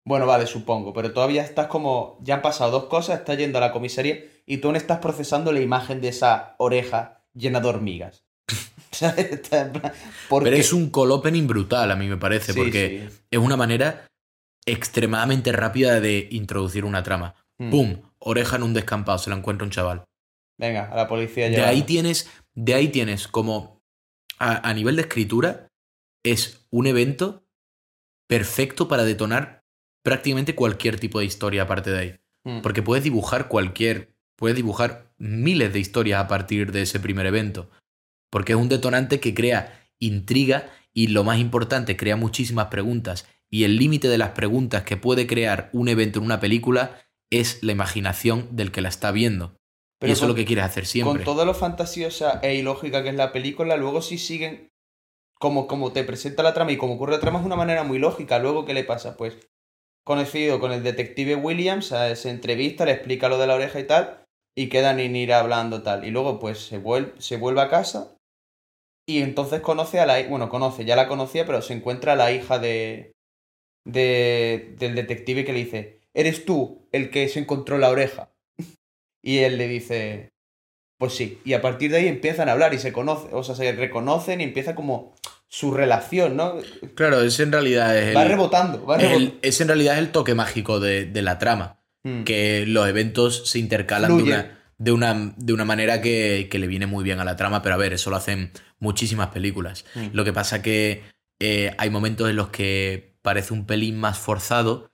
Bueno, vale, supongo, pero todavía estás como. Ya han pasado dos cosas, estás yendo a la comisaría y tú no estás procesando la imagen de esa oreja llena de hormigas. [LAUGHS] ¿Sabes? Estás en plan, ¿por Pero es un call opening brutal, a mí me parece, Sí, porque sí. es una manera extremadamente rápida de introducir una trama. Hmm. ¡Pum! Oreja en un descampado, se la encuentra un chaval. Venga, a la policía De lleva. ahí tienes, de ahí tienes como a, a nivel de escritura es un evento perfecto para detonar prácticamente cualquier tipo de historia aparte de ahí. Hmm. Porque puedes dibujar cualquier, puedes dibujar miles de historias a partir de ese primer evento. Porque es un detonante que crea intriga y lo más importante, crea muchísimas preguntas. Y el límite de las preguntas que puede crear un evento en una película es la imaginación del que la está viendo. Pero y eso con- es lo que quieres hacer siempre. Con todo lo fantasiosa e ilógica que es la película, luego sí siguen como, como te presenta la trama y como ocurre la trama es una manera muy lógica. Luego, ¿qué le pasa? Pues conocido con el detective Williams, a- se entrevista, le explica lo de la oreja y tal, y quedan en ir hablando tal. Y luego, pues se vuelve, se vuelve a casa y entonces conoce a la bueno, conoce, ya la conocía, pero se encuentra a la hija de, de del detective que le dice, ¿eres tú el que se encontró la oreja? [LAUGHS] Y él le dice, pues sí. Y a partir de ahí empiezan a hablar y se conocen, o sea, se reconocen y empieza como su relación, ¿no? Claro, ese en realidad es Va el, rebotando, va el- ese en realidad es el toque mágico de, de la trama. Mm. Que los eventos se intercalan de una, de, una, de una manera que, que le viene muy bien a la trama, pero a ver, eso lo hacen muchísimas películas. Mm. Lo que pasa que eh, hay momentos en los que parece un pelín más forzado,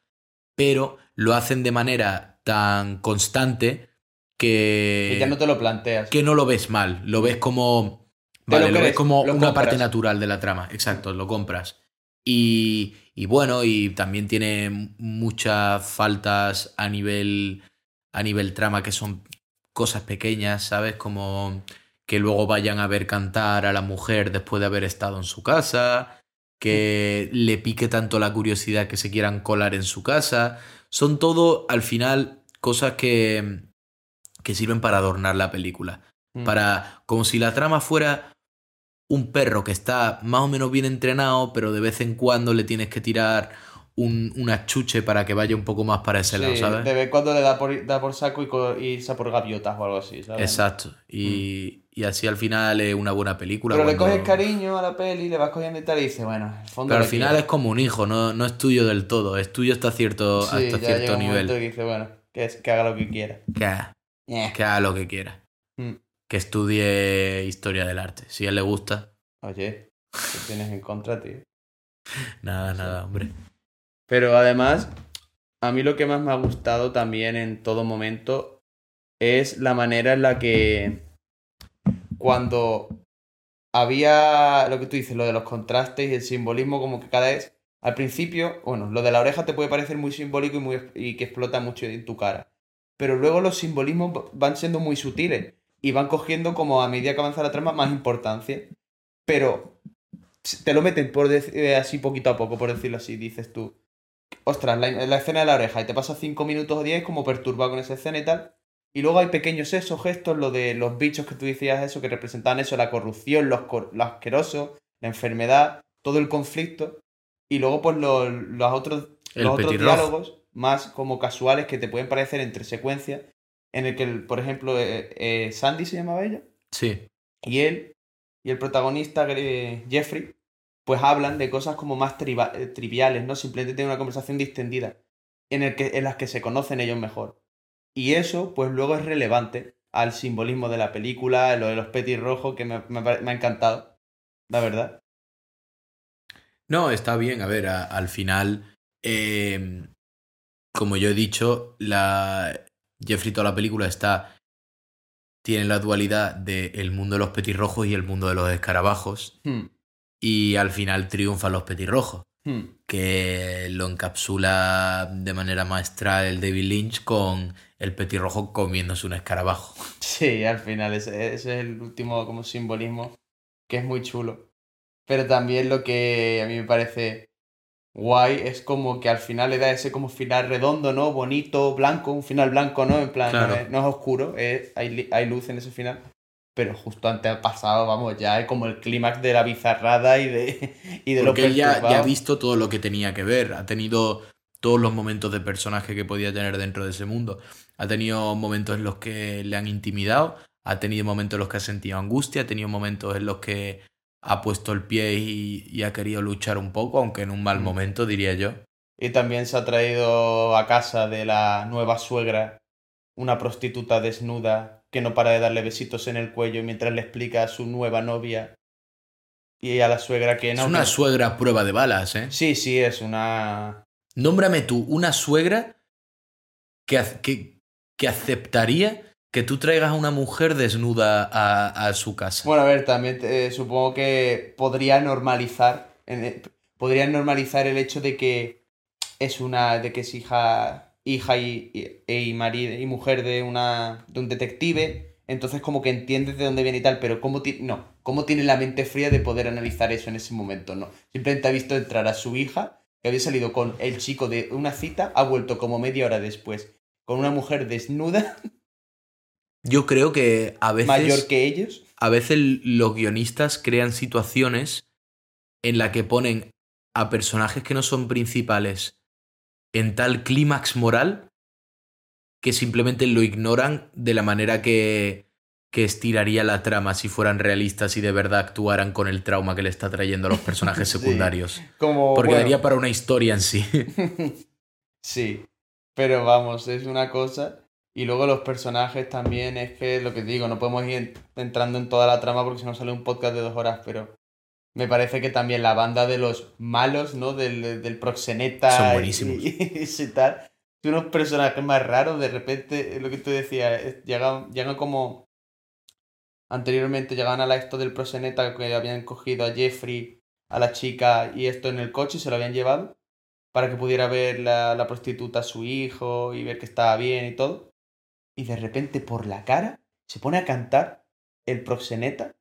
pero lo hacen de manera tan constante que, Que ya no te lo planteas. que no lo ves mal, lo ves como. Te Vale, lo lo, ves crees, como lo una parte natural de la trama. Exacto, lo compras. Y, y bueno, y también tiene muchas faltas a nivel. a nivel trama que son cosas pequeñas, ¿sabes? Como que luego vayan a ver cantar a la mujer después de haber estado en su casa, que le pique tanto la curiosidad que se quieran colar en su casa. Son todo, al final, cosas que, que sirven para adornar la película. Mm. Para. como si la trama fuera un perro que está más o menos bien entrenado, pero de vez en cuando le tienes que tirar un, una chuche para que vaya un poco más para ese lado, ¿sabes? de vez en cuando le da por, da por saco y, y por gaviotas o algo así, ¿sabes? Exacto. Y, y así al final es una buena película. Mm. Pero le coges cariño a la peli, le vas cogiendo y tal, y dices, bueno, en el fondo. Pero al final quiero. es como un hijo, no, no es tuyo del todo, es tuyo hasta cierto, Sí, hasta ya llega cierto un nivel. que dice, bueno, que, es- que haga lo que quiera. Que, haga- Eh. que haga lo que quiera. Mm. Que estudie historia del arte. Si a él le gusta, Oye, ¿qué tienes en contra, tío? [LAUGHS] nada, nada, hombre. Pero además, a mí lo que más me ha gustado también en todo momento es la manera en la que cuando había lo que tú dices, lo de los contrastes y el simbolismo, como que cada vez, al principio, bueno, lo de la oreja te puede parecer muy simbólico y, muy, y que explota mucho en tu cara. Pero luego los simbolismos van siendo muy sutiles. Y van cogiendo como a medida que avanza la trama más importancia. Pero te lo meten por eh, así poquito a poco, por decirlo así, dices tú. Ostras, la, la escena de la oreja y te pasas 5 minutos o 10 como perturbado con esa escena y tal. Y luego hay pequeños esos gestos, lo de los bichos que tú decías eso, que representaban eso, la corrupción, los, lo asqueroso, la enfermedad, todo el conflicto. Y luego pues los, los otros, los otros diálogos más como casuales que te pueden parecer entre secuencias, en el que, por ejemplo, eh, eh, Sandy se llamaba ella, Sí. y él y el protagonista eh, Jeffrey pues hablan de cosas como más triviales, ¿no? Simplemente tienen una conversación distendida en, el que, en las que se conocen ellos mejor. Y eso pues luego es relevante al simbolismo de la película, lo de los petirrojos, que me, me ha encantado, la verdad. No, está bien. A ver, a- al final, eh, como yo he dicho, la Jeffrey toda la película está tiene la dualidad del mundo de los petirrojos y el mundo de los escarabajos Hmm, y al final triunfan los petirrojos, hmm. que lo encapsula de manera maestral el David Lynch con el petirrojo comiéndose un escarabajo. [LAUGHS] Sí, al final ese, ese es el último como simbolismo que es muy chulo. Pero también lo que a mí me parece guay es como que al final le da ese como final redondo, ¿no? Bonito, blanco, un final blanco, ¿no? En plan, Claro. no, es, no es oscuro, es- hay, hay luz en ese final. Pero justo antes ha pasado, vamos, ya es como el clímax de la bizarrada y de, [LAUGHS] y de lo Porque él ya, ya ha visto todo lo que tenía que ver, ha tenido todos los momentos de personaje que podía tener dentro de ese mundo. Ha tenido momentos en los que le han intimidado, ha tenido momentos en los que ha sentido angustia, ha tenido momentos en los que ha puesto el pie y, y ha querido luchar un poco, aunque en un mal Mm. momento, diría yo. Y también se ha traído a casa de la nueva suegra una prostituta desnuda que no para de darle besitos en el cuello mientras le explica a su nueva novia y a la suegra que Es no. una que- suegra a prueba de balas, ¿eh? Sí, sí, es una. Nómbrame tú una suegra que, que, que aceptaría que tú traigas a una mujer desnuda a, a su casa. Bueno, a ver, también eh, supongo que podría normalizar. podría normalizar el hecho de que es una. de que es hija. hija y, y, y marido y mujer de una. de un detective. Entonces como que entiendes de dónde viene y tal, pero cómo no, cómo tiene la mente fría de poder analizar eso en ese momento, no. Simplemente ha visto entrar a su hija, que había salido con el chico de una cita, ha vuelto como media hora después con una mujer desnuda, [LAUGHS] Yo creo que a veces, mayor que ellos. a veces los guionistas crean situaciones en la que ponen a personajes que no son principales en tal clímax moral que simplemente lo ignoran de la manera que, que estiraría la trama si fueran realistas y de verdad actuaran con el trauma que le está trayendo a los personajes [LAUGHS] Sí. secundarios. Como, Porque bueno, daría para una historia en sí. [LAUGHS] sí, pero vamos, es una cosa. Y luego los personajes también, es que lo que digo, no podemos ir entrando en toda la trama porque si no sale un podcast de dos horas, pero me parece que también la banda de los malos, ¿no? Del, del proxeneta Son buenísimos. [LAUGHS] y, y tal. Son unos personajes más raros, de repente, lo que tú decías, llegan, llegan como... Anteriormente llegaban a la esto del proxeneta que habían cogido a Jeffrey, a la chica y esto en el coche y se lo habían llevado para que pudiera ver la, la prostituta a su hijo y ver que estaba bien y todo. Y de repente por la cara se pone a cantar el proxeneta,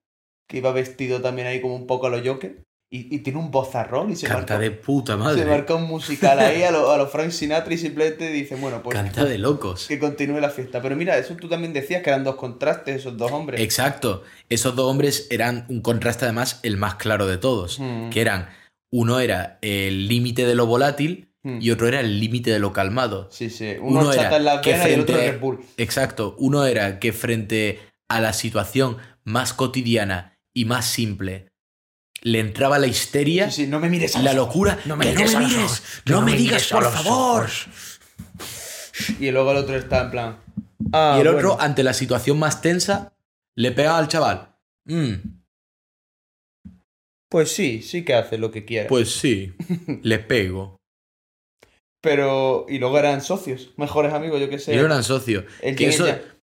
que iba vestido también ahí como un poco a lo Joker, y, y tiene un bozarrón y se Canta marca, de puta se madre. marca un musical ahí a lo, a lo Frank Sinatra y simplemente dice, bueno, pues Canta de locos. que continúe la fiesta. Pero mira, eso tú también decías que eran dos contrastes, esos dos hombres. Exacto. Esos dos hombres eran un contraste además el más claro de todos. Mm, Que eran, uno era el límite de lo volátil mm. y otro era el límite de lo calmado. Sí, sí. Uno, Uno era chata en la que pena y el otro frente- Red Bull. Exacto. Uno era que frente a la situación más cotidiana y más simple le entraba la histeria, Sí, sí, no me mires a la locura. No me que mires no me mires, no, digas, por favor. Y luego el otro está en plan. "Ah, y el bueno". otro, ante la situación más tensa, le pega al chaval. Mm, Pues sí, sí que hace lo que quiera. pues sí, [LAUGHS] le pego. Pero. Y luego eran socios, mejores amigos, yo qué sé. Y eran socios. El Que eso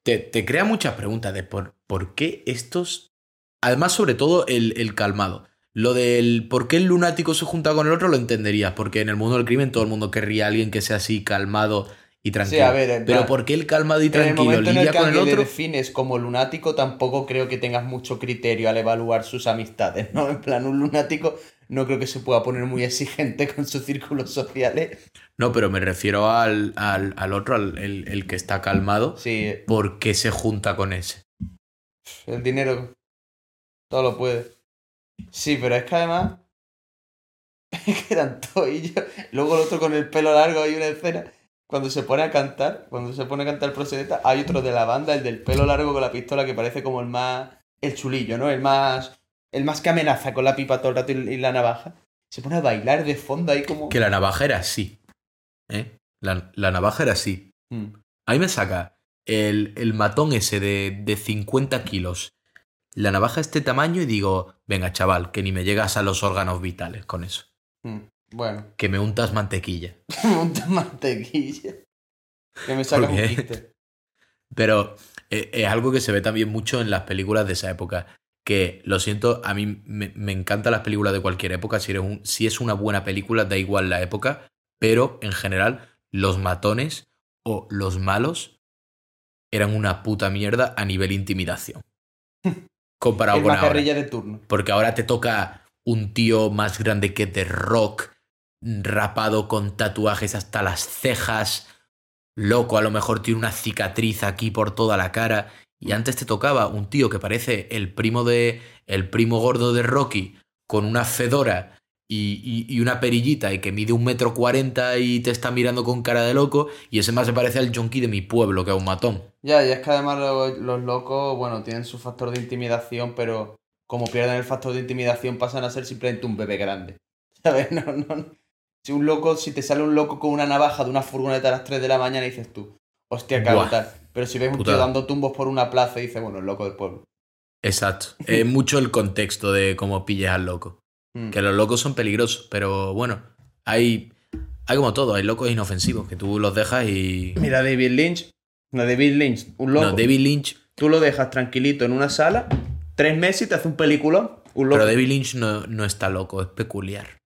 te, te crea muchas preguntas de por, por qué estos. Además, sobre todo el, el calmado. Lo del por qué el lunático se junta con el otro lo entenderías, porque en el mundo del crimen todo el mundo querría a alguien que sea así calmado y Sí, tranquilo. a ver, Pero plan, ¿por qué el calmado y En el tranquilo momento en el lidia que con el otro? defines como lunático, tampoco creo que tengas mucho criterio al evaluar sus amistades, ¿no? En plan, un lunático no creo que se pueda poner muy exigente [LAUGHS] con sus círculos sociales. No, pero me refiero al, al, al otro, al el, el que está calmado. Sí, ¿Por qué se junta con ese? el dinero todo lo puede. Sí, pero es que además [LAUGHS] es que eran toillos. Luego el otro con el pelo largo hay una escena cuando se pone a cantar, cuando se pone a cantar Prosedeta, hay otro de la banda, el del pelo largo con la pistola que parece como el más el chulillo, ¿no? El más el más que amenaza con la pipa todo el rato y, y la navaja. Se pone a bailar de fondo ahí como Que la navaja era así. ¿eh? La, la navaja era así. Mm. Ahí me saca el, el matón ese de, de 50 kilos. La navaja este tamaño y digo, venga chaval, que ni me llegas a los órganos vitales con eso. Mm. Bueno, Que me untas mantequilla. [LAUGHS] monta mantequilla. Que me sacas ¿Por un. [LAUGHS] Pero eh, es algo que se ve también mucho en las películas de esa época. Que lo siento, a mí me, me encantan las películas de cualquier época. Si, eres un- si es una buena película, da igual la época. Pero en general, los matones o los malos eran una puta mierda a nivel intimidación. [LAUGHS] Comparado con ahora. de turno. Porque ahora te toca un tío más grande que The Rock, rapado con tatuajes hasta las cejas, loco, a lo mejor tiene una cicatriz aquí por toda la cara. Y antes te tocaba un tío que parece el primo de. el primo gordo de Rocky, con una fedora y, y- y una perillita y que mide un metro cuarenta y te está mirando con cara de loco. Y ese más se parece al junkie de mi pueblo, que es un matón. Ya, y es que además lo- los, locos, bueno, tienen su factor de intimidación, pero como pierden el factor de intimidación pasan a ser simplemente un bebé grande. [LAUGHS] ¿Sabes? No, no, no. Si un loco, si te sale un loco con una navaja de una furgoneta a las 3 de la mañana, dices tú, hostia, tal. Pero si ves un tío dando tumbos por una plaza, dices, bueno, el loco del pueblo. Exacto. Es [LAUGHS] mucho el contexto de cómo pillas al loco. Mm. Que los locos son peligrosos, pero bueno, hay, hay como todo, hay locos inofensivos, que tú los dejas y... Mira, David Lynch. No, David Lynch, un loco. No, David Lynch, Tú lo dejas tranquilito en una sala, tres meses y te hace un película. Un loco. pero David Lynch no, no está loco, es peculiar.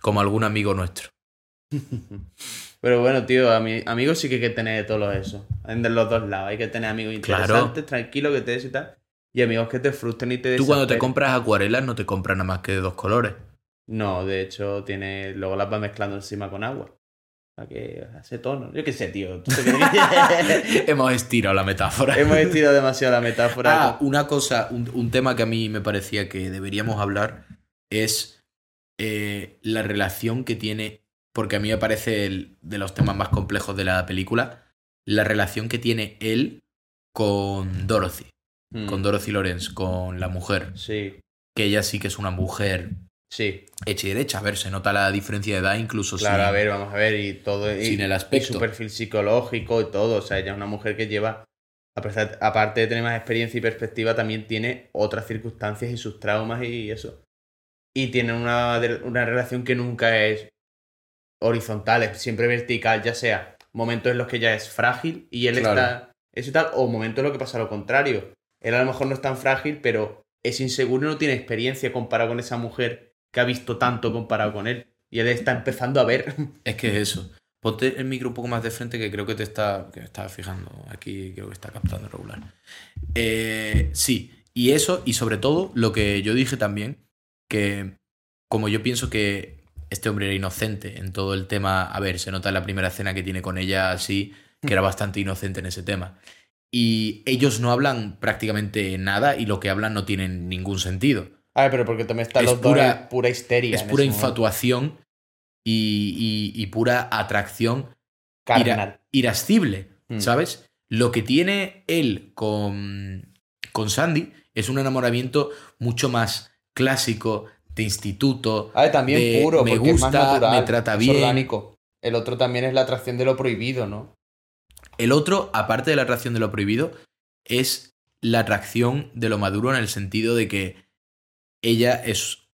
Como algún amigo nuestro. [LAUGHS] Pero bueno, tío, ami- amigos sí que hay que tener de todos eso. De los dos lados. Hay que tener amigos Claro. interesantes, tranquilos, que te des y tal. Y amigos que te frustren y te Tú cuando te compras acuarelas no te compras nada más que de dos colores. No, de hecho, tiene. Luego las vas mezclando encima con agua. Para que hace tono. Yo qué sé, tío. ¿Tú te crees? Hemos estirado la metáfora. Hemos estirado [LAUGHS] demasiado la metáfora. Ah, una cosa, un, un tema que a mí me parecía que deberíamos hablar es eh, la relación que tiene, porque a mí me parece el, de los temas más complejos de la película, la relación que tiene él con Dorothy, Mm, con Dorothy Lawrence, con la mujer, Sí, que ella sí que es una mujer sí. hecha y derecha. A ver, se nota la diferencia de edad incluso Claro, sin- a ver, vamos a ver. Y todo. Y, sin el y aspecto. su perfil psicológico y todo. O sea, ella es una mujer que lleva. a pesar- aparte de tener más experiencia y perspectiva, también tiene otras circunstancias y sus traumas y eso. Y tiene una, una relación que nunca es horizontal, es siempre vertical, ya sea momentos en los que ella es frágil y él Claro. está. Eso y tal, o momentos en los que pasa lo contrario. Él a lo mejor no es tan frágil, pero es inseguro y no tiene experiencia comparado con esa mujer que ha visto tanto comparado con él. Y él está empezando a ver. [LAUGHS] Es que es eso. Ponte el micro un poco más de frente que creo que te está, que me estaba fijando. Aquí creo que está captando regular. Eh, sí, y eso, y sobre todo lo que yo dije también, que como yo pienso que este hombre era inocente en todo el tema, a ver, se nota en la primera escena que tiene con ella así, que era bastante inocente en ese tema. Y ellos no hablan prácticamente nada y lo que hablan no tiene ningún sentido. A ver, pero porque también está Es los pura- dos en pura histeria. Es pura infatuación y, y- y pura atracción ira- irascible, Mm. ¿sabes? Lo que tiene él con, con Sandy es un enamoramiento mucho más clásico, de instituto. A ver, también de puro, me porque es más gusta, natural. me trata es bien. orgánico. El otro también es la atracción de lo prohibido, ¿no? El otro, aparte de la atracción de lo prohibido, es la atracción de lo maduro en el sentido de que ella es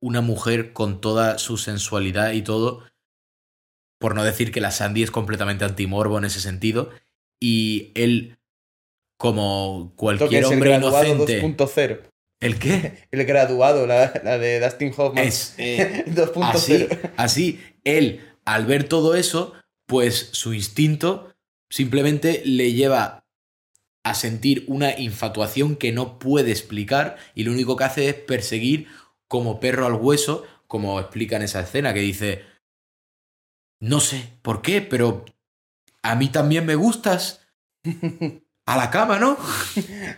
una mujer con toda su sensualidad y todo, por no decir que la Sandy es completamente antimorbo en ese sentido, y él, como cualquier es hombre inocente... 2.0. ¿El qué? [LAUGHS] El graduado, la, la de Dustin Hoffman. Es eh, [LAUGHS] 2.0. así, así, él, al ver todo eso, pues su instinto simplemente le lleva a sentir una infatuación que no puede explicar y lo único que hace es perseguir como perro al hueso, como explica en esa escena, que dice, no sé por qué, pero a mí también me gustas. [LAUGHS] A la cama, ¿no?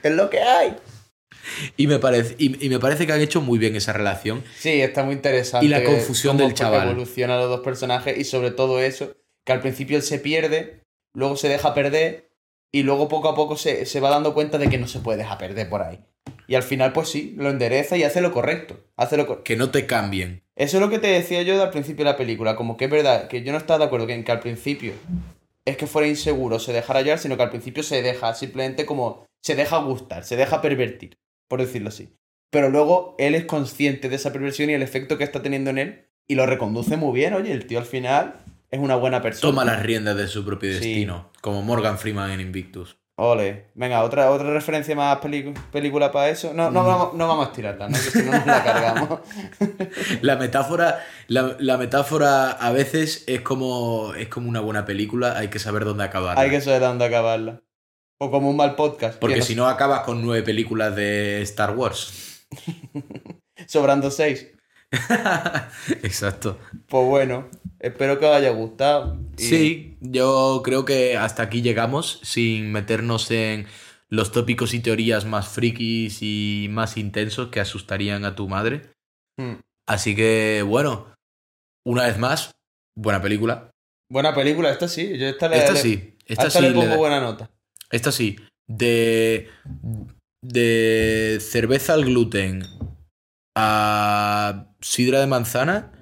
es lo que hay. [LAUGHS] Y me, parece, y, me parece que han hecho muy bien esa relación. Sí, está muy interesante. Y la confusión del chaval. Evoluciona los dos personajes y sobre todo eso, que al principio él se pierde, luego se deja perder y luego poco a poco se, se va dando cuenta de que no se puede dejar perder por ahí. Y al final, pues sí, lo endereza y hace lo correcto. Hace lo que no te cambien. Eso es lo que te decía yo al principio de la película. Como que es verdad que yo no estaba de acuerdo que, que al principio es que fuera inseguro, se dejara hallar, sino que al principio se deja simplemente como. se deja gustar, se deja pervertir por decirlo así. Pero luego él es consciente de esa perversión y el efecto que está teniendo en él y lo reconduce muy bien. Oye, el tío al final es una buena persona. Toma las riendas de su propio destino, como Morgan Freeman en Invictus. Ole. Venga, otra, otra referencia más película para eso. No, no, vamos, no vamos a tirarla, ¿no? Que si no nos la cargamos. [LAUGHS] la metáfora, la, la, metáfora a veces es como, es como una buena película, hay que saber dónde acabarla. Hay que saber dónde acabarla. O como un mal podcast. Porque si no acabas con nueve películas de Star Wars. [LAUGHS] Sobrando seis. [LAUGHS] Exacto. Pues bueno, espero que os haya gustado. Sí, yo creo que hasta aquí llegamos sin meternos en los tópicos y teorías más frikis y más intensos que asustarían a tu madre. Hmm. Así que bueno, una vez más, buena película. Buena película, esta sí. Yo esta, esta sí. Esta sí le pongo buena nota. Esta sí. De. De cerveza al gluten a sidra de manzana.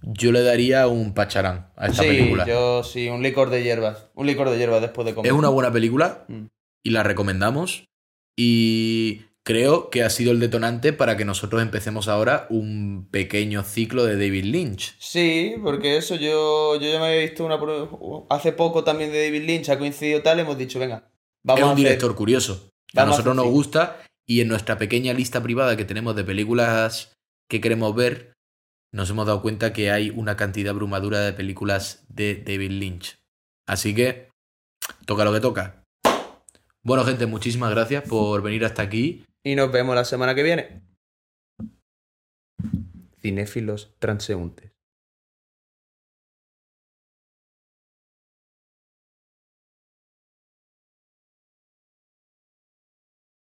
Yo le daría un pacharán a esta película. Yo sí, un licor de hierbas. Un licor de hierbas después de comer. Es una buena película mm. y la recomendamos. Y creo que ha sido el detonante para que nosotros empecemos ahora un pequeño ciclo de David Lynch. Sí, porque eso yo, yo ya me había visto una hace poco también de David Lynch, ha coincidido tal, hemos dicho, venga, vamos Es un director curioso. a nosotros nos gusta y en nuestra pequeña lista privada que tenemos de películas que queremos ver, nos hemos dado cuenta que hay una cantidad abrumadora de películas de David Lynch. Así que, toca lo que toca. Bueno, gente, muchísimas gracias por venir hasta aquí. Y nos vemos la semana que viene. Cinéfilos transeúntes.